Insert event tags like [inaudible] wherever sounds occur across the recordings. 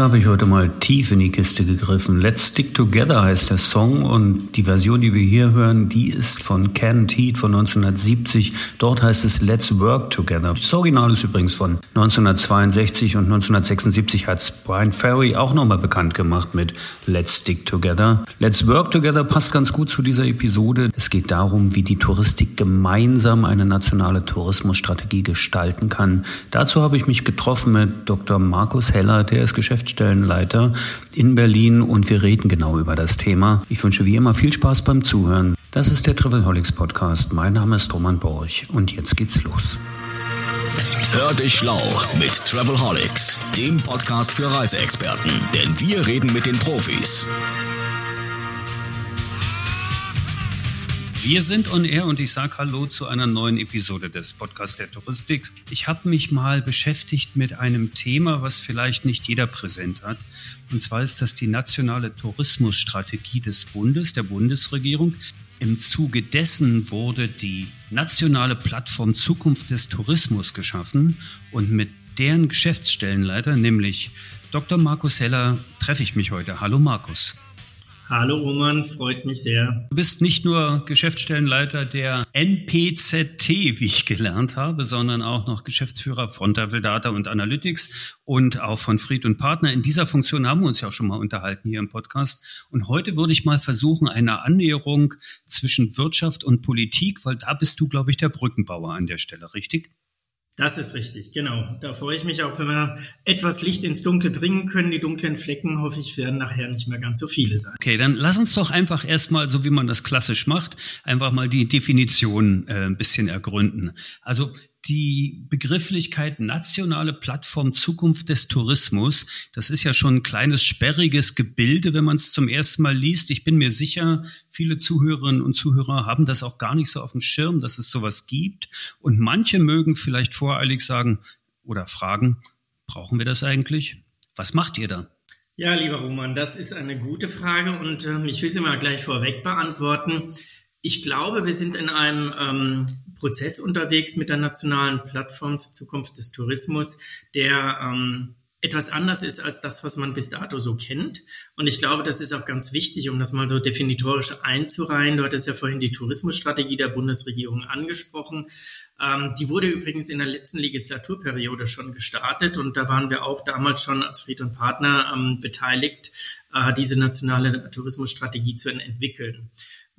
Da habe ich heute mal tief in die Kiste gegriffen. Let's Stick Together heißt der Song und die Version, die wir hier hören, die ist von Ken Heat von 1970. Dort heißt es Let's Work Together. Das Original ist übrigens von 1962 und 1976 hat Brian Ferry auch nochmal bekannt gemacht mit Let's Stick Together. Let's Work Together passt ganz gut zu dieser Episode. Es geht darum, wie die Touristik gemeinsam eine nationale Tourismusstrategie gestalten kann. Dazu habe ich mich getroffen mit Dr. Markus Heller, der ist Geschäftsführer Geschäftsstellenleiter in Berlin und wir reden genau über das Thema. Ich wünsche wie immer viel Spaß beim Zuhören. Das ist der Travelholics Podcast. Mein Name ist Roman Borch und jetzt geht's los. Hör dich schlau mit Travelholics, dem Podcast für Reiseexperten, denn wir reden mit den Profis. Wir sind on air und ich sage Hallo zu einer neuen Episode des Podcasts der Touristik. Ich habe mich mal beschäftigt mit einem Thema, was vielleicht nicht jeder präsent hat. Und zwar ist das die nationale Tourismusstrategie des Bundes, der Bundesregierung. Im Zuge dessen wurde die nationale Plattform Zukunft des Tourismus geschaffen und mit deren Geschäftsstellenleiter, nämlich Dr. Markus Heller, treffe ich mich heute. Hallo Markus. Hallo Roman, freut mich sehr. Du bist nicht nur Geschäftsstellenleiter der NPZT, wie ich gelernt habe, sondern auch noch Geschäftsführer von Travel Data und Analytics und auch von Fried und Partner. In dieser Funktion haben wir uns ja auch schon mal unterhalten hier im Podcast. Und heute würde ich mal versuchen, eine Annäherung zwischen Wirtschaft und Politik, weil da bist du, glaube ich, der Brückenbauer an der Stelle, richtig? Das ist richtig, genau. Da freue ich mich auch, wenn wir etwas Licht ins Dunkel bringen können. Die dunklen Flecken, hoffe ich, werden nachher nicht mehr ganz so viele sein. Okay, dann lass uns doch einfach erstmal, so wie man das klassisch macht, einfach mal die Definition äh, ein bisschen ergründen. Also die Begrifflichkeit nationale Plattform Zukunft des Tourismus, das ist ja schon ein kleines sperriges Gebilde, wenn man es zum ersten Mal liest. Ich bin mir sicher, viele Zuhörerinnen und Zuhörer haben das auch gar nicht so auf dem Schirm, dass es sowas gibt. Und manche mögen vielleicht voreilig sagen oder fragen, brauchen wir das eigentlich? Was macht ihr da? Ja, lieber Roman, das ist eine gute Frage und ähm, ich will sie mal gleich vorweg beantworten. Ich glaube, wir sind in einem ähm, Prozess unterwegs mit der nationalen Plattform zur Zukunft des Tourismus, der ähm, etwas anders ist als das, was man bis dato so kennt. Und ich glaube, das ist auch ganz wichtig, um das mal so definitorisch einzureihen. Du hattest ja vorhin die Tourismusstrategie der Bundesregierung angesprochen. Ähm, die wurde übrigens in der letzten Legislaturperiode schon gestartet und da waren wir auch damals schon als Fried und Partner ähm, beteiligt, äh, diese nationale Tourismusstrategie zu entwickeln.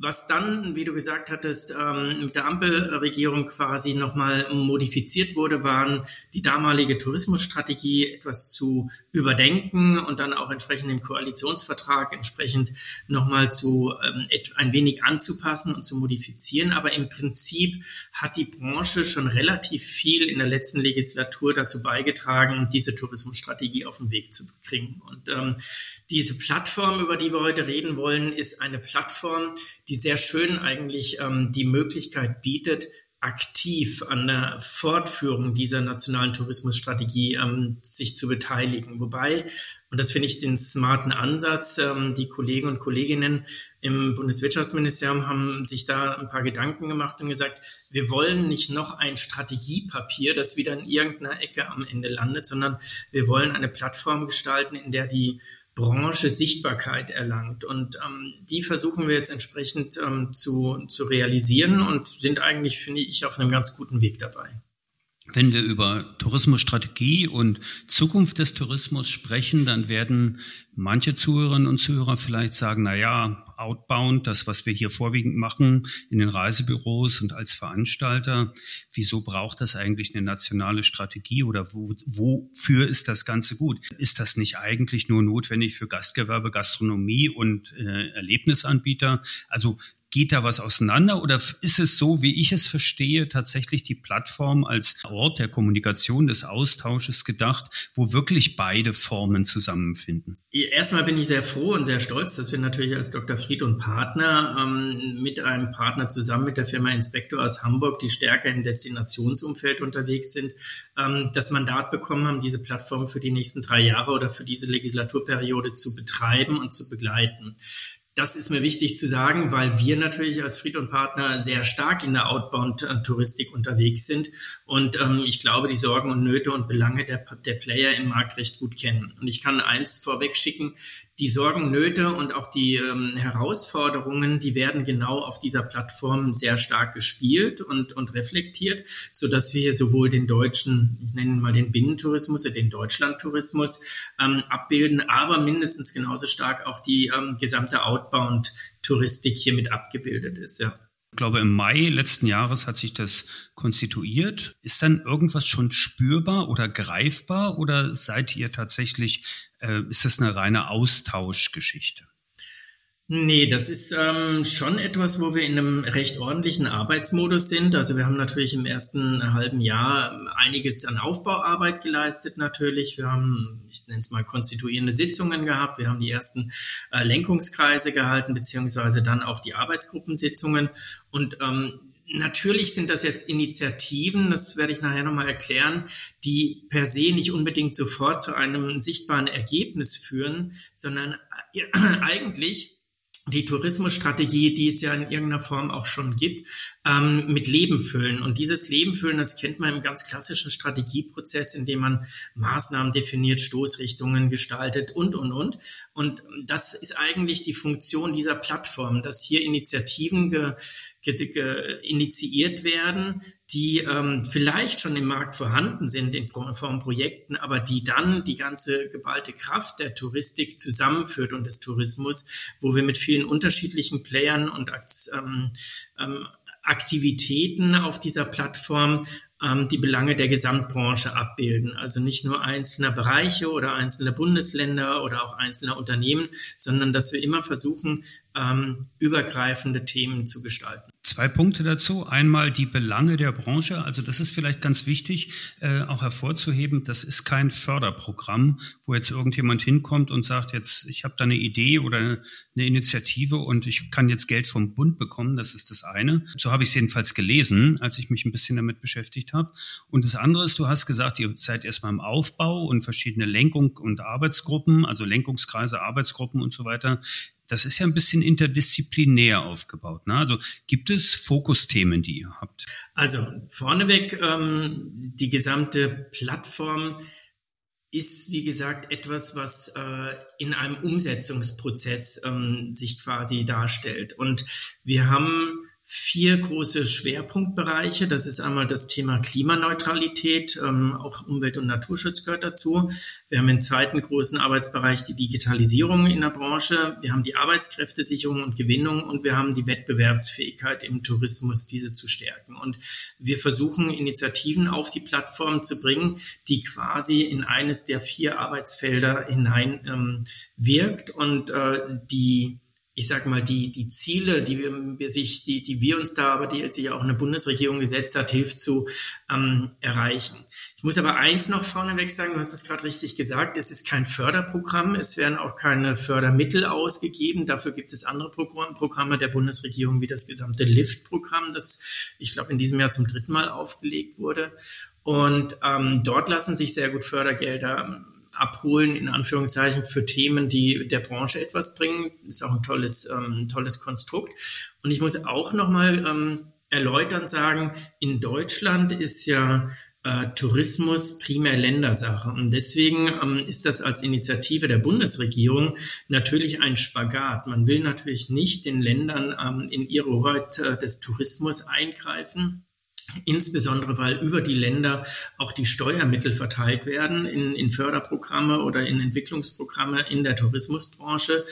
Was dann, wie du gesagt hattest, ähm, mit der Ampelregierung quasi nochmal modifiziert wurde, waren die damalige Tourismusstrategie etwas zu überdenken und dann auch entsprechend den Koalitionsvertrag entsprechend nochmal zu ähm, ein wenig anzupassen und zu modifizieren. Aber im Prinzip hat die Branche schon relativ viel in der letzten Legislatur dazu beigetragen, diese Tourismusstrategie auf den Weg zu kriegen. Und ähm, diese Plattform, über die wir heute reden wollen, ist eine Plattform, die sehr schön eigentlich ähm, die Möglichkeit bietet, aktiv an der Fortführung dieser nationalen Tourismusstrategie ähm, sich zu beteiligen. Wobei, und das finde ich den smarten Ansatz, ähm, die Kollegen und Kolleginnen im Bundeswirtschaftsministerium haben sich da ein paar Gedanken gemacht und gesagt, wir wollen nicht noch ein Strategiepapier, das wieder in irgendeiner Ecke am Ende landet, sondern wir wollen eine Plattform gestalten, in der die Branche Sichtbarkeit erlangt. Und ähm, die versuchen wir jetzt entsprechend ähm, zu, zu realisieren und sind eigentlich, finde ich, auf einem ganz guten Weg dabei. Wenn wir über Tourismusstrategie und Zukunft des Tourismus sprechen, dann werden manche Zuhörerinnen und Zuhörer vielleicht sagen, na ja, outbound, das, was wir hier vorwiegend machen in den Reisebüros und als Veranstalter, wieso braucht das eigentlich eine nationale Strategie oder wo, wofür ist das Ganze gut? Ist das nicht eigentlich nur notwendig für Gastgewerbe, Gastronomie und äh, Erlebnisanbieter? Also Geht da was auseinander oder ist es so, wie ich es verstehe, tatsächlich die Plattform als Ort der Kommunikation, des Austausches gedacht, wo wirklich beide Formen zusammenfinden? Erstmal bin ich sehr froh und sehr stolz, dass wir natürlich als Dr. Fried und Partner ähm, mit einem Partner zusammen mit der Firma Inspektor aus Hamburg, die stärker im Destinationsumfeld unterwegs sind, ähm, das Mandat bekommen haben, diese Plattform für die nächsten drei Jahre oder für diese Legislaturperiode zu betreiben und zu begleiten. Das ist mir wichtig zu sagen, weil wir natürlich als Fried und Partner sehr stark in der Outbound-Touristik unterwegs sind und ähm, ich glaube, die Sorgen und Nöte und Belange der, der Player im Markt recht gut kennen. Und ich kann eins vorweg schicken, die Sorgen, Nöte und auch die ähm, Herausforderungen, die werden genau auf dieser Plattform sehr stark gespielt und, und reflektiert, so dass wir sowohl den deutschen, ich nenne mal den Binnentourismus den Deutschlandtourismus ähm, abbilden, aber mindestens genauso stark auch die ähm, gesamte Outbound-Touristik hier mit abgebildet ist, ja. Ich glaube, im Mai letzten Jahres hat sich das konstituiert. Ist dann irgendwas schon spürbar oder greifbar oder seid ihr tatsächlich, äh, ist das eine reine Austauschgeschichte? Nee, das ist ähm, schon etwas, wo wir in einem recht ordentlichen Arbeitsmodus sind. Also wir haben natürlich im ersten halben Jahr einiges an Aufbauarbeit geleistet natürlich. Wir haben, ich nenne es mal, konstituierende Sitzungen gehabt. Wir haben die ersten äh, Lenkungskreise gehalten, beziehungsweise dann auch die Arbeitsgruppensitzungen. Und ähm, Natürlich sind das jetzt Initiativen, das werde ich nachher nochmal erklären, die per se nicht unbedingt sofort zu einem sichtbaren Ergebnis führen, sondern äh, [clears throat] eigentlich die Tourismusstrategie, die es ja in irgendeiner Form auch schon gibt, ähm, mit Leben füllen. Und dieses Leben füllen, das kennt man im ganz klassischen Strategieprozess, in dem man Maßnahmen definiert, Stoßrichtungen gestaltet und, und, und. Und das ist eigentlich die Funktion dieser Plattform, dass hier Initiativen ge, initiiert werden, die ähm, vielleicht schon im Markt vorhanden sind in Form von Projekten, aber die dann die ganze geballte Kraft der Touristik zusammenführt und des Tourismus, wo wir mit vielen unterschiedlichen Playern und ähm, ähm, Aktivitäten auf dieser Plattform ähm, die Belange der Gesamtbranche abbilden. Also nicht nur einzelner Bereiche oder einzelne Bundesländer oder auch einzelner Unternehmen, sondern dass wir immer versuchen, ähm, übergreifende Themen zu gestalten. Zwei Punkte dazu. Einmal die Belange der Branche. Also das ist vielleicht ganz wichtig, äh, auch hervorzuheben. Das ist kein Förderprogramm, wo jetzt irgendjemand hinkommt und sagt, jetzt ich habe da eine Idee oder eine Initiative und ich kann jetzt Geld vom Bund bekommen. Das ist das eine. So habe ich es jedenfalls gelesen, als ich mich ein bisschen damit beschäftigt habe. Und das andere ist, du hast gesagt, ihr seid erstmal im Aufbau und verschiedene Lenkung und Arbeitsgruppen, also Lenkungskreise, Arbeitsgruppen und so weiter das ist ja ein bisschen interdisziplinär aufgebaut. Ne? Also gibt es Fokusthemen, die ihr habt? Also vorneweg, ähm, die gesamte Plattform ist, wie gesagt, etwas, was äh, in einem Umsetzungsprozess ähm, sich quasi darstellt. Und wir haben vier große Schwerpunktbereiche. Das ist einmal das Thema Klimaneutralität, ähm, auch Umwelt- und Naturschutz gehört dazu. Wir haben im zweiten großen Arbeitsbereich die Digitalisierung in der Branche. Wir haben die Arbeitskräftesicherung und Gewinnung und wir haben die Wettbewerbsfähigkeit im Tourismus, diese zu stärken. Und wir versuchen Initiativen auf die Plattform zu bringen, die quasi in eines der vier Arbeitsfelder hinein ähm, wirkt und äh, die ich sag mal, die, die Ziele, die wir, sich, die, die wir uns da, aber die jetzt sich auch eine Bundesregierung gesetzt hat, hilft zu ähm, erreichen. Ich muss aber eins noch vorneweg sagen, du hast es gerade richtig gesagt, es ist kein Förderprogramm, es werden auch keine Fördermittel ausgegeben. Dafür gibt es andere Programm, Programme der Bundesregierung, wie das gesamte LIFT-Programm, das ich glaube in diesem Jahr zum dritten Mal aufgelegt wurde. Und ähm, dort lassen sich sehr gut Fördergelder abholen, in Anführungszeichen, für Themen, die der Branche etwas bringen. Ist auch ein tolles, ähm, tolles Konstrukt. Und ich muss auch nochmal ähm, erläutern sagen, in Deutschland ist ja äh, Tourismus primär Ländersache. Und deswegen ähm, ist das als Initiative der Bundesregierung natürlich ein Spagat. Man will natürlich nicht den Ländern ähm, in ihre Hoheit äh, des Tourismus eingreifen. Insbesondere weil über die Länder auch die Steuermittel verteilt werden in, in Förderprogramme oder in Entwicklungsprogramme in der Tourismusbranche.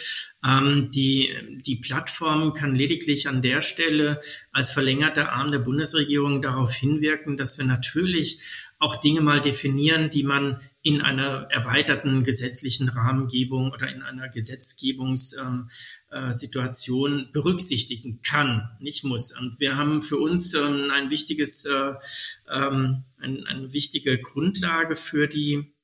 Ähm, die, die Plattform kann lediglich an der Stelle als verlängerter Arm der Bundesregierung darauf hinwirken, dass wir natürlich auch Dinge mal definieren, die man in einer erweiterten gesetzlichen Rahmengebung oder in einer Gesetzgebungssituation ähm, äh, berücksichtigen kann, nicht muss. Und wir haben für uns ähm, ein wichtiges, äh, ähm, ein, eine wichtige Grundlage für die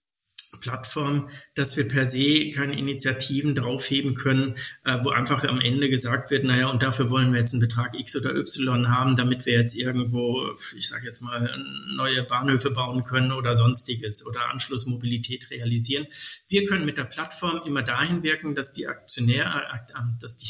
Plattform, dass wir per se keine Initiativen draufheben können, äh, wo einfach am Ende gesagt wird, naja, und dafür wollen wir jetzt einen Betrag X oder Y haben, damit wir jetzt irgendwo, ich sage jetzt mal, neue Bahnhöfe bauen können oder sonstiges oder Anschlussmobilität realisieren. Wir können mit der Plattform immer dahin wirken, dass die Aktionäre, äh, dass die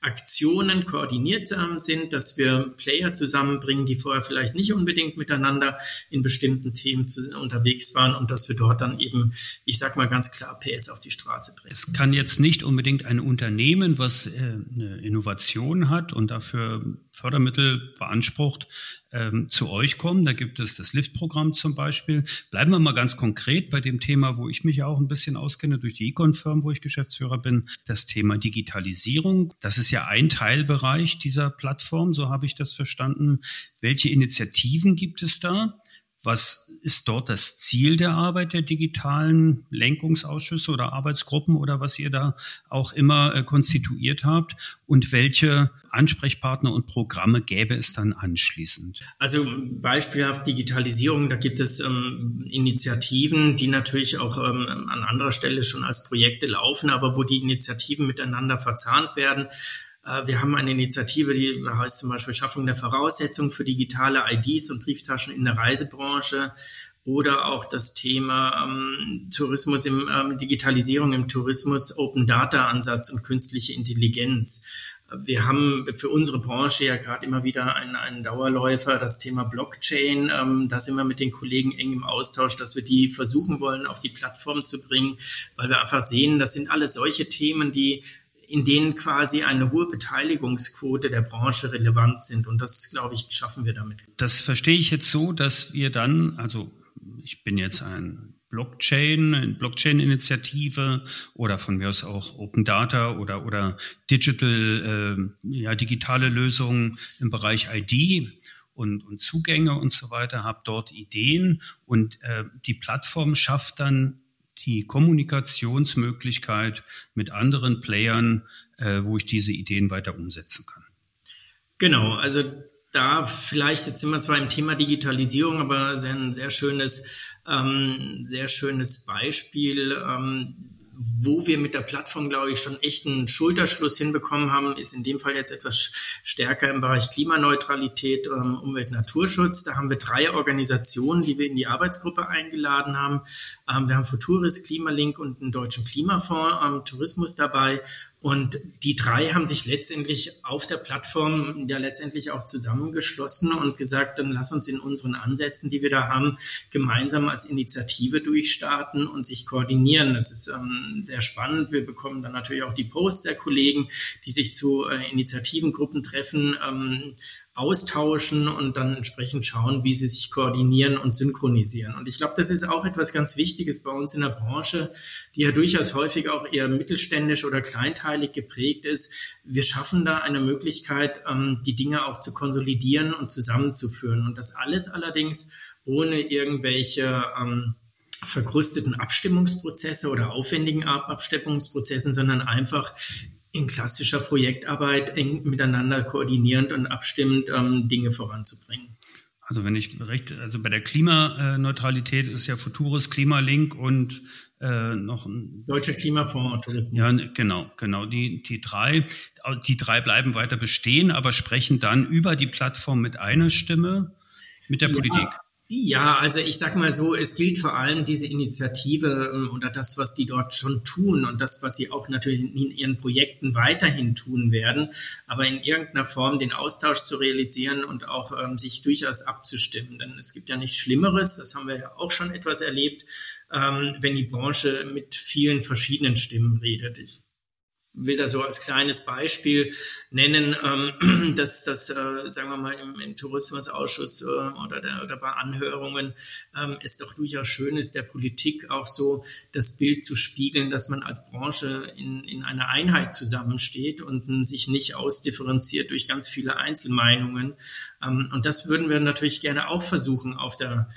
Aktionen koordiniert ähm, sind, dass wir Player zusammenbringen, die vorher vielleicht nicht unbedingt miteinander in bestimmten Themen unterwegs waren und dass wir dort dann eben, ich sag mal ganz klar, PS auf die Straße bringen. Es kann jetzt nicht unbedingt ein Unternehmen, was äh, eine Innovation hat und dafür Fördermittel beansprucht, ähm, zu euch kommen. Da gibt es das Lift-Programm zum Beispiel. Bleiben wir mal ganz konkret bei dem Thema, wo ich mich auch ein bisschen auskenne durch die Econ-Firm, wo ich Geschäftsführer bin, das Thema Digitalisierung. Das ist ja ein Teilbereich dieser Plattform, so habe ich das verstanden. Welche Initiativen gibt es da? Was ist dort das Ziel der Arbeit der digitalen Lenkungsausschüsse oder Arbeitsgruppen oder was ihr da auch immer äh, konstituiert habt? Und welche Ansprechpartner und Programme gäbe es dann anschließend? Also beispielhaft Digitalisierung, da gibt es ähm, Initiativen, die natürlich auch ähm, an anderer Stelle schon als Projekte laufen, aber wo die Initiativen miteinander verzahnt werden. Äh, wir haben eine Initiative, die heißt zum Beispiel Schaffung der Voraussetzungen für digitale IDs und Brieftaschen in der Reisebranche oder auch das Thema ähm, Tourismus im ähm, Digitalisierung im Tourismus, Open Data Ansatz und künstliche Intelligenz. Wir haben für unsere Branche ja gerade immer wieder einen, einen Dauerläufer, das Thema Blockchain. Ähm, da sind wir mit den Kollegen eng im Austausch, dass wir die versuchen wollen, auf die Plattform zu bringen, weil wir einfach sehen, das sind alles solche Themen, die in denen quasi eine hohe Beteiligungsquote der Branche relevant sind. Und das, glaube ich, schaffen wir damit. Das verstehe ich jetzt so, dass wir dann, also ich bin jetzt ein Blockchain, Blockchain-Initiative oder von mir aus auch Open Data oder, oder Digital, äh, ja, digitale Lösungen im Bereich ID und, und Zugänge und so weiter, habe dort Ideen und äh, die Plattform schafft dann die Kommunikationsmöglichkeit mit anderen Playern, äh, wo ich diese Ideen weiter umsetzen kann. Genau, also da vielleicht, jetzt sind wir zwar im Thema Digitalisierung, aber sehr, ein sehr schönes, ähm, sehr schönes Beispiel. Ähm, wo wir mit der Plattform, glaube ich, schon echt einen Schulterschluss hinbekommen haben, ist in dem Fall jetzt etwas stärker im Bereich Klimaneutralität, ähm, Umwelt, Naturschutz. Da haben wir drei Organisationen, die wir in die Arbeitsgruppe eingeladen haben. Ähm, wir haben Futuris, Klimalink und einen deutschen Klimafonds, ähm, Tourismus dabei. Und die drei haben sich letztendlich auf der Plattform ja letztendlich auch zusammengeschlossen und gesagt, dann lass uns in unseren Ansätzen, die wir da haben, gemeinsam als Initiative durchstarten und sich koordinieren. Das ist ähm, sehr spannend. Wir bekommen dann natürlich auch die Posts der Kollegen, die sich zu äh, Initiativengruppen treffen. Ähm, austauschen und dann entsprechend schauen, wie sie sich koordinieren und synchronisieren. Und ich glaube, das ist auch etwas ganz Wichtiges bei uns in der Branche, die ja durchaus häufig auch eher mittelständisch oder kleinteilig geprägt ist. Wir schaffen da eine Möglichkeit, ähm, die Dinge auch zu konsolidieren und zusammenzuführen. Und das alles allerdings ohne irgendwelche ähm, verkrusteten Abstimmungsprozesse oder aufwendigen Abstimmungsprozessen, sondern einfach in klassischer Projektarbeit eng miteinander koordinierend und abstimmend ähm, Dinge voranzubringen. Also wenn ich recht, also bei der Klimaneutralität ist ja Futuris, Klimalink und äh, noch ein Deutscher Klimafonds Tourismus. Ja, genau, genau. Die, die drei, die drei bleiben weiter bestehen, aber sprechen dann über die Plattform mit einer Stimme mit der ja, Politik. Ja, also ich sag mal so, es gilt vor allem diese Initiative ähm, oder das, was die dort schon tun und das, was sie auch natürlich in ihren Projekten weiterhin tun werden, aber in irgendeiner Form den Austausch zu realisieren und auch ähm, sich durchaus abzustimmen. Denn es gibt ja nichts Schlimmeres, das haben wir ja auch schon etwas erlebt, ähm, wenn die Branche mit vielen verschiedenen Stimmen redet. Ich will da so als kleines Beispiel nennen, ähm, [clears throat] dass das, äh, sagen wir mal, im, im Tourismusausschuss äh, oder, der, oder bei Anhörungen ähm, es doch durchaus schön ist, der Politik auch so das Bild zu spiegeln, dass man als Branche in, in einer Einheit zusammensteht und sich nicht ausdifferenziert durch ganz viele Einzelmeinungen. Ähm, und das würden wir natürlich gerne auch versuchen, auf der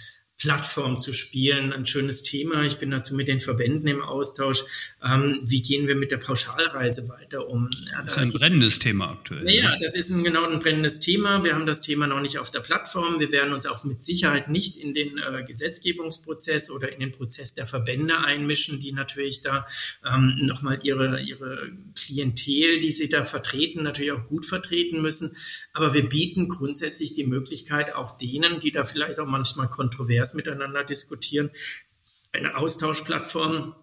Plattform zu spielen. Ein schönes Thema. Ich bin dazu mit den Verbänden im Austausch. Ähm, wie gehen wir mit der Pauschalreise weiter um? Ja, das ist ein brennendes Thema aktuell. Naja, das ist ein, genau ein brennendes Thema. Wir haben das Thema noch nicht auf der Plattform. Wir werden uns auch mit Sicherheit nicht in den äh, Gesetzgebungsprozess oder in den Prozess der Verbände einmischen, die natürlich da ähm, nochmal ihre, ihre Klientel, die sie da vertreten, natürlich auch gut vertreten müssen. Aber wir bieten grundsätzlich die Möglichkeit auch denen, die da vielleicht auch manchmal kontrovers miteinander diskutieren, eine Austauschplattform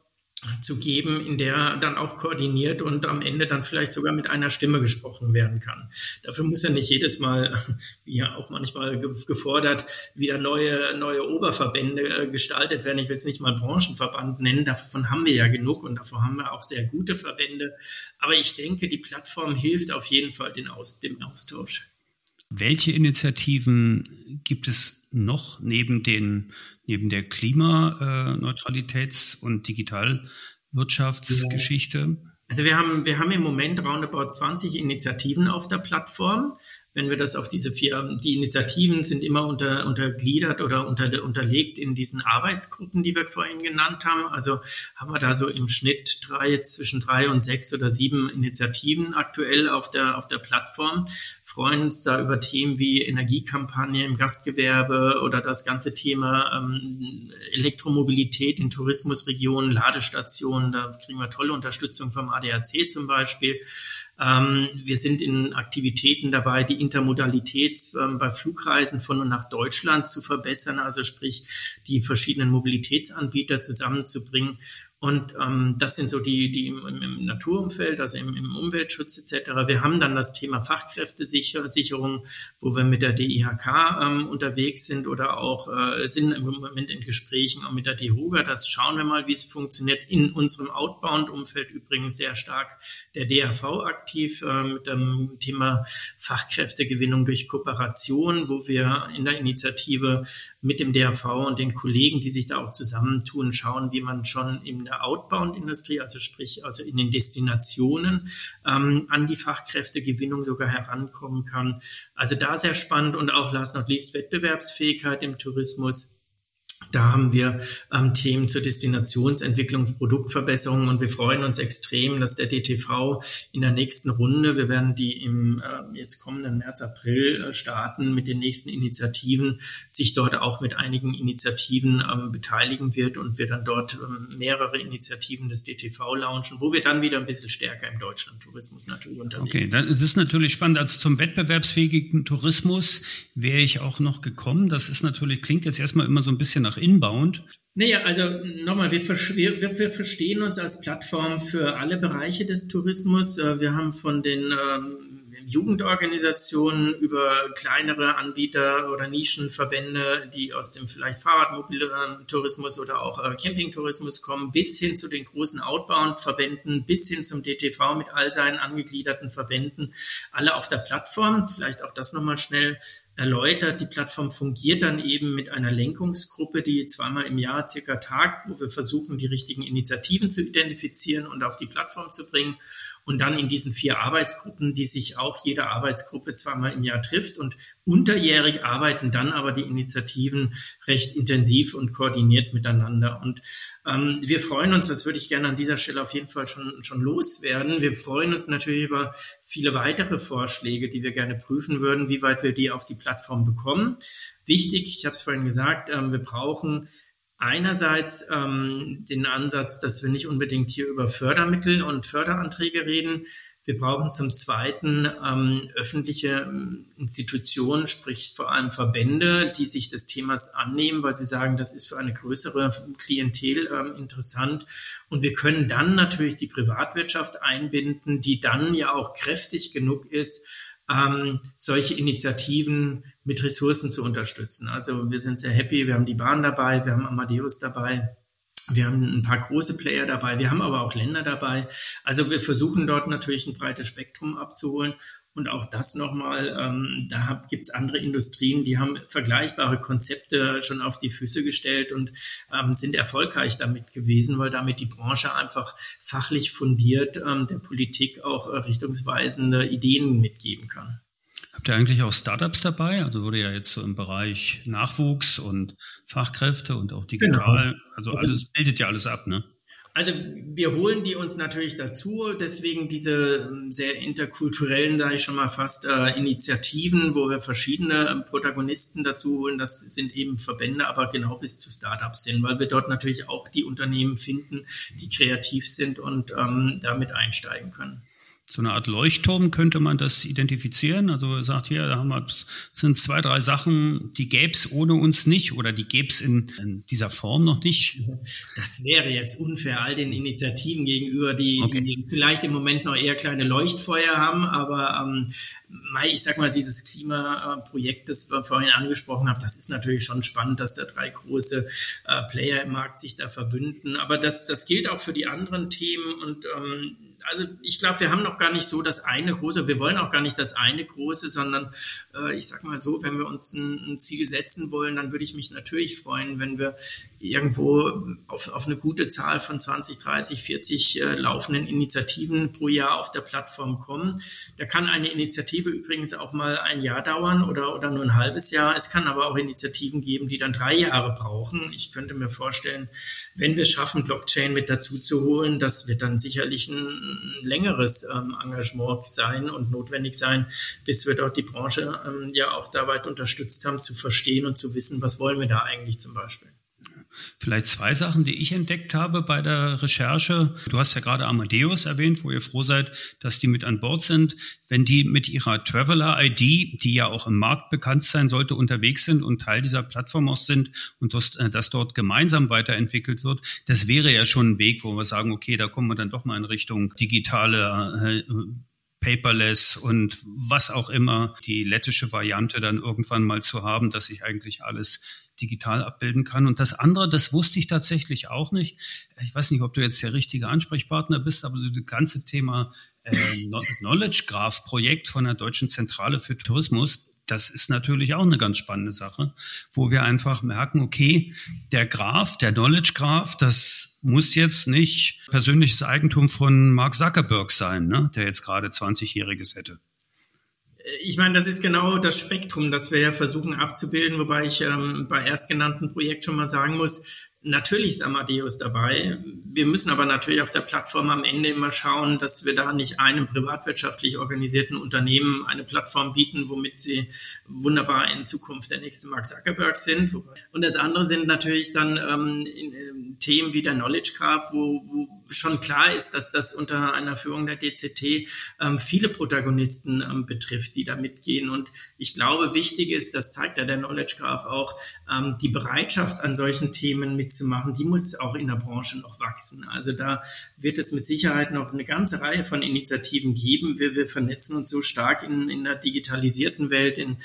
zu geben, in der dann auch koordiniert und am Ende dann vielleicht sogar mit einer Stimme gesprochen werden kann. Dafür muss ja nicht jedes Mal, [laughs] wie ja auch manchmal gefordert, wieder neue, neue Oberverbände äh, gestaltet werden. Ich will es nicht mal Branchenverband nennen, davon haben wir ja genug und davon haben wir auch sehr gute Verbände. Aber ich denke, die Plattform hilft auf jeden Fall den Aus, dem Austausch. Welche Initiativen gibt es noch neben den neben der Klimaneutralitäts- und Digitalwirtschaftsgeschichte? Also wir haben, wir haben im Moment roundabout 20 Initiativen auf der Plattform wenn wir das auf diese vier, die Initiativen sind immer unter, untergliedert oder unter, unterlegt in diesen Arbeitsgruppen, die wir vorhin genannt haben. Also haben wir da so im Schnitt drei, zwischen drei und sechs oder sieben Initiativen aktuell auf der, auf der Plattform. Freuen uns da über Themen wie Energiekampagne im Gastgewerbe oder das ganze Thema ähm, Elektromobilität in Tourismusregionen, Ladestationen. Da kriegen wir tolle Unterstützung vom ADAC zum Beispiel. Ähm, wir sind in Aktivitäten dabei, die Intermodalität ähm, bei Flugreisen von und nach Deutschland zu verbessern, also sprich die verschiedenen Mobilitätsanbieter zusammenzubringen und ähm, das sind so die, die im, im Naturumfeld, also im, im Umweltschutz etc. Wir haben dann das Thema Fachkräftesicherung, wo wir mit der DIHK ähm, unterwegs sind oder auch äh, sind im Moment in Gesprächen auch mit der DEHOGA. Das schauen wir mal, wie es funktioniert. In unserem Outbound-Umfeld übrigens sehr stark der DAV aktiv äh, mit dem Thema Fachkräftegewinnung durch Kooperation, wo wir in der Initiative mit dem DAV und den Kollegen, die sich da auch zusammentun, schauen, wie man schon im der Outbound-Industrie, also sprich also in den Destinationen, ähm, an die Fachkräftegewinnung sogar herankommen kann. Also da sehr spannend und auch last not least Wettbewerbsfähigkeit im Tourismus da haben wir ähm, Themen zur Destinationsentwicklung, Produktverbesserung und wir freuen uns extrem, dass der DTV in der nächsten Runde, wir werden die im äh, jetzt kommenden März, April äh, starten mit den nächsten Initiativen, sich dort auch mit einigen Initiativen ähm, beteiligen wird und wir dann dort ähm, mehrere Initiativen des DTV launchen, wo wir dann wieder ein bisschen stärker im Deutschlandtourismus natürlich unterwegs sind. Okay, dann ist es natürlich spannend. Also zum wettbewerbsfähigen Tourismus wäre ich auch noch gekommen. Das ist natürlich, klingt jetzt erstmal immer so ein bisschen nach Inbound? Naja, also nochmal, wir, wir, wir, verstehen uns als Plattform für alle Bereiche des Tourismus. Äh, wir haben von den ähm, Jugendorganisationen über kleinere Anbieter oder Nischenverbände, die aus dem vielleicht Fahrradmobiltourismus oder auch äh, Campingtourismus kommen, bis hin zu den großen Outbound-Verbänden, bis hin zum DTV mit all seinen angegliederten Verbänden, alle auf der Plattform. Vielleicht auch das nochmal schnell erläutert. Die Plattform fungiert dann eben mit einer Lenkungsgruppe, die zweimal im Jahr circa tagt, wo wir versuchen, die richtigen Initiativen zu identifizieren und auf die Plattform zu bringen. Und dann in diesen vier Arbeitsgruppen, die sich auch jede Arbeitsgruppe zweimal im Jahr trifft. Und unterjährig arbeiten dann aber die Initiativen recht intensiv und koordiniert miteinander. Und ähm, wir freuen uns, das würde ich gerne an dieser Stelle auf jeden Fall schon, schon loswerden. Wir freuen uns natürlich über viele weitere Vorschläge, die wir gerne prüfen würden, wie weit wir die auf die Plattform bekommen. Wichtig, ich habe es vorhin gesagt, ähm, wir brauchen einerseits ähm, den Ansatz, dass wir nicht unbedingt hier über Fördermittel und Förderanträge reden. Wir brauchen zum Zweiten ähm, öffentliche ähm, Institutionen, sprich vor allem Verbände, die sich des Themas annehmen, weil sie sagen, das ist für eine größere Klientel ähm, interessant. Und wir können dann natürlich die Privatwirtschaft einbinden, die dann ja auch kräftig genug ist, ähm, solche Initiativen mit Ressourcen zu unterstützen. Also wir sind sehr happy, wir haben die Bahn dabei, wir haben Amadeus dabei. Wir haben ein paar große Player dabei, wir haben aber auch Länder dabei. Also wir versuchen dort natürlich ein breites Spektrum abzuholen und auch das nochmal, ähm, da gibt es andere Industrien, die haben vergleichbare Konzepte schon auf die Füße gestellt und ähm, sind erfolgreich damit gewesen, weil damit die Branche einfach fachlich fundiert ähm, der Politik auch äh, richtungsweisende Ideen mitgeben kann. Habt ihr eigentlich auch Startups dabei? Also wurde ja jetzt so im Bereich Nachwuchs und Fachkräfte und auch digital, genau. also, alles bildet ja alles ab, ne? Also wir holen die uns natürlich dazu, deswegen diese ähm, sehr interkulturellen, da ich schon mal fast, äh, Initiativen, wo wir verschiedene ähm, Protagonisten dazu holen. Das sind eben Verbände, aber genau bis zu Startups sind, weil wir dort natürlich auch die Unternehmen finden, die kreativ sind und ähm, damit einsteigen können so eine Art Leuchtturm könnte man das identifizieren. Also er sagt hier, da haben wir, sind zwei, drei Sachen, die gäbe es ohne uns nicht oder die gäbe es in, in, dieser Form noch nicht. Das wäre jetzt unfair all den Initiativen gegenüber, die, okay. die vielleicht im Moment noch eher kleine Leuchtfeuer haben, aber ähm, ich sag mal, dieses Klimaprojekt, das wir vorhin angesprochen haben, das ist natürlich schon spannend, dass da drei große äh, Player im Markt sich da verbünden. Aber das, das gilt auch für die anderen Themen und ähm, also ich glaube, wir haben noch gar nicht so das eine große, wir wollen auch gar nicht das eine große, sondern äh, ich sag mal so, wenn wir uns ein, ein, Ziel setzen wollen, dann würde ich mich natürlich freuen, wenn wir irgendwo auf, auf eine gute Zahl von 20, 30, 40 äh, laufenden Initiativen pro Jahr auf der Plattform kommen. Da kann eine Initiative übrigens auch mal ein Jahr dauern oder, oder nur ein halbes Jahr. Es kann aber auch Initiativen geben, die dann drei Jahre brauchen. Ich könnte mir vorstellen, wenn wir schaffen, Blockchain mit dazu zu holen, das wird dann sicherlich ein längeres ähm, Engagement sein und notwendig sein, bis wir dort die Branche ähm, ja auch dabei unterstützt haben, zu verstehen und zu wissen, was wollen wir da eigentlich zum Beispiel. Vielleicht zwei Sachen, die ich entdeckt habe bei der Recherche. Du hast ja gerade Amadeus erwähnt, wo ihr froh seid, dass die mit an Bord sind. Wenn die mit ihrer Traveler-ID, die ja auch im Markt bekannt sein sollte, unterwegs sind und Teil dieser Plattform auch sind und das, äh, das dort gemeinsam weiterentwickelt wird, das wäre ja schon ein Weg, wo wir sagen, okay, da kommen wir dann doch mal in Richtung digitale äh, paperless und was auch immer, die lettische Variante dann irgendwann mal zu haben, dass ich eigentlich alles digital abbilden kann. Und das andere, das wusste ich tatsächlich auch nicht. Ich weiß nicht, ob du jetzt der richtige Ansprechpartner bist, aber das ganze Thema äh, Knowledge Graph Projekt von der Deutschen Zentrale für Tourismus, das ist natürlich auch eine ganz spannende Sache, wo wir einfach merken, okay, der Graph, der Knowledge Graph, das muss jetzt nicht persönliches Eigentum von Mark Zuckerberg sein, ne, der jetzt gerade 20-Jähriges hätte ich meine, das ist genau das Spektrum, das wir ja versuchen abzubilden, wobei ich ähm, bei erstgenannten Projekt schon mal sagen muss, Natürlich ist Amadeus dabei. Wir müssen aber natürlich auf der Plattform am Ende immer schauen, dass wir da nicht einem privatwirtschaftlich organisierten Unternehmen eine Plattform bieten, womit sie wunderbar in Zukunft der nächste Mark Zuckerberg sind. Und das andere sind natürlich dann ähm, in, in Themen wie der Knowledge Graph, wo, wo schon klar ist, dass das unter einer Führung der DCT ähm, viele Protagonisten ähm, betrifft, die da mitgehen. Und ich glaube, wichtig ist, das zeigt ja der Knowledge Graph auch, ähm, die Bereitschaft an solchen Themen mitzumachen, die muss auch in der Branche noch wachsen. Also da wird es mit Sicherheit noch eine ganze Reihe von Initiativen geben. Wir, wir vernetzen uns so stark in, in der digitalisierten Welt, in,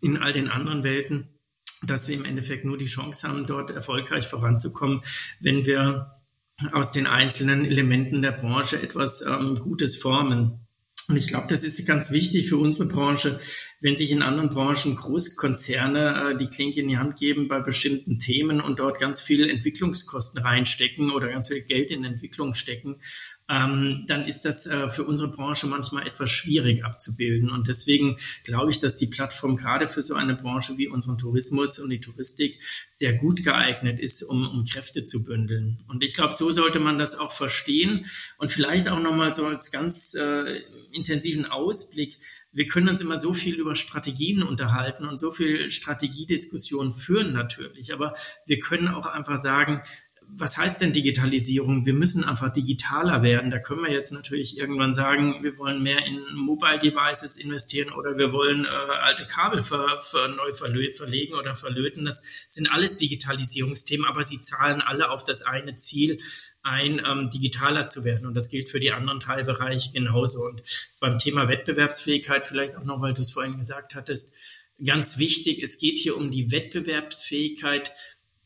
in all den anderen Welten dass wir im Endeffekt nur die Chance haben, dort erfolgreich voranzukommen, wenn wir aus den einzelnen Elementen der Branche etwas ähm, Gutes formen. Und ich glaube, das ist ganz wichtig für unsere Branche, wenn sich in anderen Branchen Großkonzerne äh, die Klinke in die Hand geben bei bestimmten Themen und dort ganz viel Entwicklungskosten reinstecken oder ganz viel Geld in Entwicklung stecken, ähm, dann ist das äh, für unsere Branche manchmal etwas schwierig abzubilden. Und deswegen glaube ich, dass die Plattform gerade für so eine Branche wie unseren Tourismus und die Touristik sehr gut geeignet ist, um, um Kräfte zu bündeln. Und ich glaube, so sollte man das auch verstehen und vielleicht auch nochmal so als ganz äh, intensiven Ausblick. Wir können uns immer so viel über Strategien unterhalten und so viel Strategiediskussionen führen natürlich, aber wir können auch einfach sagen, was heißt denn Digitalisierung? Wir müssen einfach digitaler werden. Da können wir jetzt natürlich irgendwann sagen, wir wollen mehr in Mobile Devices investieren oder wir wollen äh, alte Kabel ver, ver, neu verlegen oder verlöten. Das sind alles Digitalisierungsthemen, aber sie zahlen alle auf das eine Ziel ein, ähm, digitaler zu werden. Und das gilt für die anderen Teilbereiche genauso. Und beim Thema Wettbewerbsfähigkeit vielleicht auch noch, weil du es vorhin gesagt hattest, ganz wichtig, es geht hier um die Wettbewerbsfähigkeit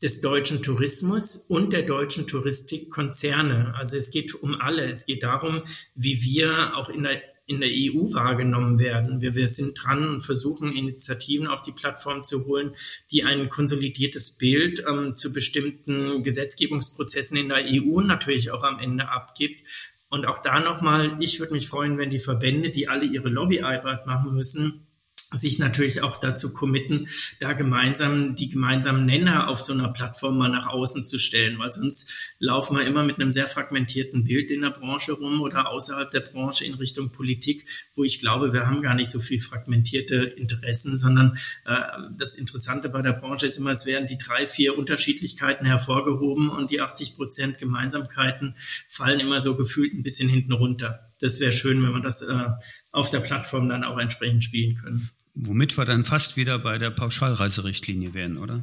des deutschen Tourismus und der deutschen Touristikkonzerne. Also es geht um alle. Es geht darum, wie wir auch in der, in der EU wahrgenommen werden. Wir, wir sind dran und versuchen, Initiativen auf die Plattform zu holen, die ein konsolidiertes Bild ähm, zu bestimmten Gesetzgebungsprozessen in der EU natürlich auch am Ende abgibt. Und auch da nochmal, ich würde mich freuen, wenn die Verbände, die alle ihre Lobbyarbeit machen müssen, sich natürlich auch dazu committen, da gemeinsam die gemeinsamen Nenner auf so einer Plattform mal nach außen zu stellen, weil sonst laufen wir immer mit einem sehr fragmentierten Bild in der Branche rum oder außerhalb der Branche in Richtung Politik, wo ich glaube, wir haben gar nicht so viel fragmentierte Interessen, sondern äh, das Interessante bei der Branche ist immer, es werden die drei, vier Unterschiedlichkeiten hervorgehoben und die 80 Prozent Gemeinsamkeiten fallen immer so gefühlt ein bisschen hinten runter. Das wäre schön, wenn wir das äh, auf der Plattform dann auch entsprechend spielen können. Womit wir dann fast wieder bei der Pauschalreiserichtlinie wären, oder?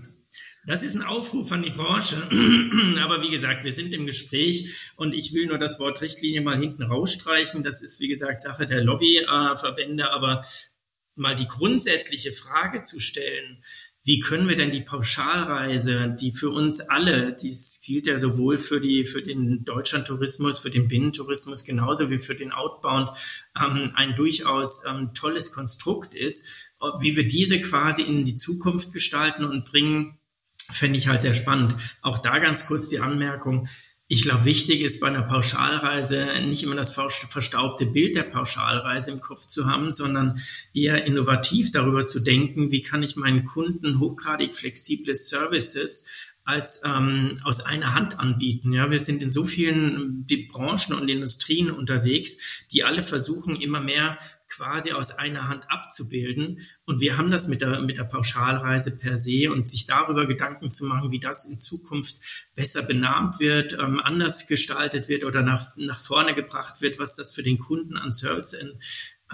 Das ist ein Aufruf an die Branche. [clears throat] Aber wie gesagt, wir sind im Gespräch und ich will nur das Wort Richtlinie mal hinten rausstreichen. Das ist, wie gesagt, Sache der Lobbyverbände. Aber mal die grundsätzliche Frage zu stellen, wie können wir denn die Pauschalreise, die für uns alle, die gilt ja sowohl für die für den Deutschlandtourismus, für den Binnentourismus genauso wie für den Outbound, ähm, ein durchaus ähm, tolles Konstrukt ist, wie wir diese quasi in die Zukunft gestalten und bringen, fände ich halt sehr spannend. Auch da ganz kurz die Anmerkung. Ich glaube, wichtig ist bei einer Pauschalreise nicht immer das verstaubte Bild der Pauschalreise im Kopf zu haben, sondern eher innovativ darüber zu denken, wie kann ich meinen Kunden hochgradig flexible Services als ähm, aus einer Hand anbieten. Ja, wir sind in so vielen die Branchen und Industrien unterwegs, die alle versuchen, immer mehr quasi aus einer Hand abzubilden. Und wir haben das mit der, mit der Pauschalreise per se und sich darüber Gedanken zu machen, wie das in Zukunft besser benahmt wird, ähm, anders gestaltet wird oder nach, nach vorne gebracht wird, was das für den Kunden an Service in,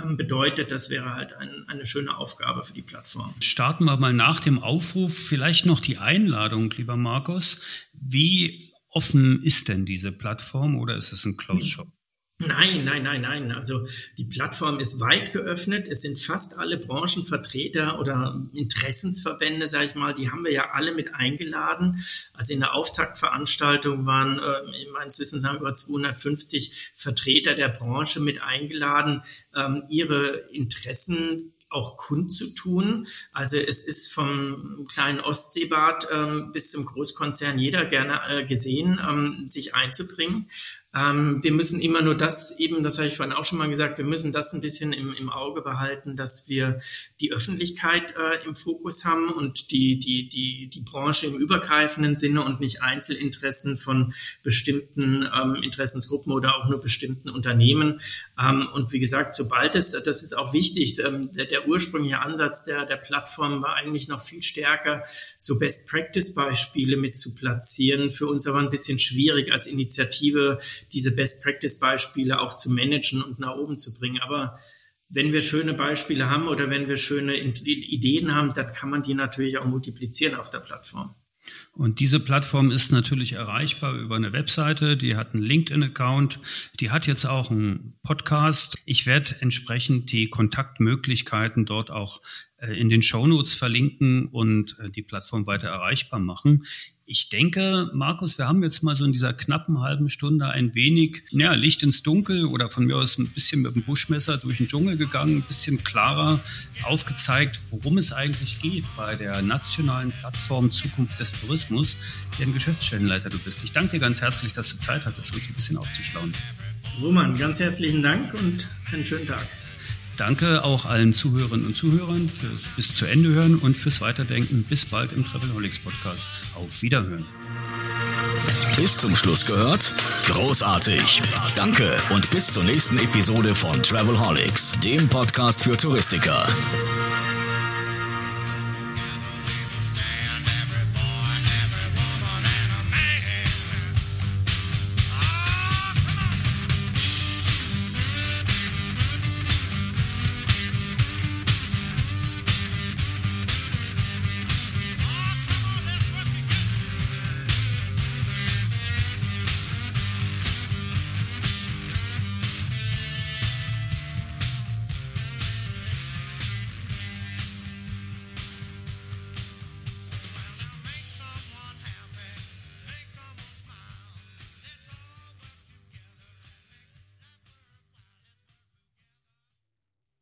ähm, bedeutet, das wäre halt ein, eine schöne Aufgabe für die Plattform. Starten wir mal nach dem Aufruf vielleicht noch die Einladung, lieber Markus. Wie offen ist denn diese Plattform oder ist es ein Closed Shop? Nein, nein, nein, nein. Also die Plattform ist weit geöffnet. Es sind fast alle Branchenvertreter oder Interessensverbände, sage ich mal, die haben wir ja alle mit eingeladen. Also in der Auftaktveranstaltung waren äh, meines Wissens haben über 250 Vertreter der Branche mit eingeladen, ähm, ihre Interessen auch kundzutun. Also es ist vom kleinen Ostseebad ähm, bis zum Großkonzern jeder gerne äh, gesehen, ähm, sich einzubringen. Ähm, wir müssen immer nur das eben, das habe ich vorhin auch schon mal gesagt, wir müssen das ein bisschen im, im Auge behalten, dass wir die Öffentlichkeit äh, im Fokus haben und die, die, die, die Branche im übergreifenden Sinne und nicht Einzelinteressen von bestimmten ähm, Interessensgruppen oder auch nur bestimmten Unternehmen. Ähm, und wie gesagt, sobald es, das ist auch wichtig, ähm, der, der ursprüngliche Ansatz der, der Plattform war eigentlich noch viel stärker, so Best-Practice-Beispiele mit zu platzieren. Für uns aber ein bisschen schwierig als Initiative diese Best-Practice-Beispiele auch zu managen und nach oben zu bringen. Aber wenn wir schöne Beispiele haben oder wenn wir schöne Ideen haben, dann kann man die natürlich auch multiplizieren auf der Plattform. Und diese Plattform ist natürlich erreichbar über eine Webseite, die hat einen LinkedIn-Account, die hat jetzt auch einen Podcast. Ich werde entsprechend die Kontaktmöglichkeiten dort auch äh, in den Shownotes verlinken und äh, die Plattform weiter erreichbar machen. Ich denke, Markus, wir haben jetzt mal so in dieser knappen halben Stunde ein wenig ja, Licht ins Dunkel oder von mir aus ein bisschen mit dem Buschmesser durch den Dschungel gegangen, ein bisschen klarer aufgezeigt, worum es eigentlich geht bei der nationalen Plattform Zukunft des Tourismus, deren Geschäftsstellenleiter du bist. Ich danke dir ganz herzlich, dass du Zeit hattest, uns ein bisschen aufzuschlauen. Roman, ganz herzlichen Dank und einen schönen Tag. Danke auch allen Zuhörerinnen und Zuhörern fürs bis zu Ende hören und fürs Weiterdenken. Bis bald im Travelholics Podcast. Auf Wiederhören. Bis zum Schluss gehört? Großartig. Danke und bis zur nächsten Episode von Travelholics, dem Podcast für Touristiker.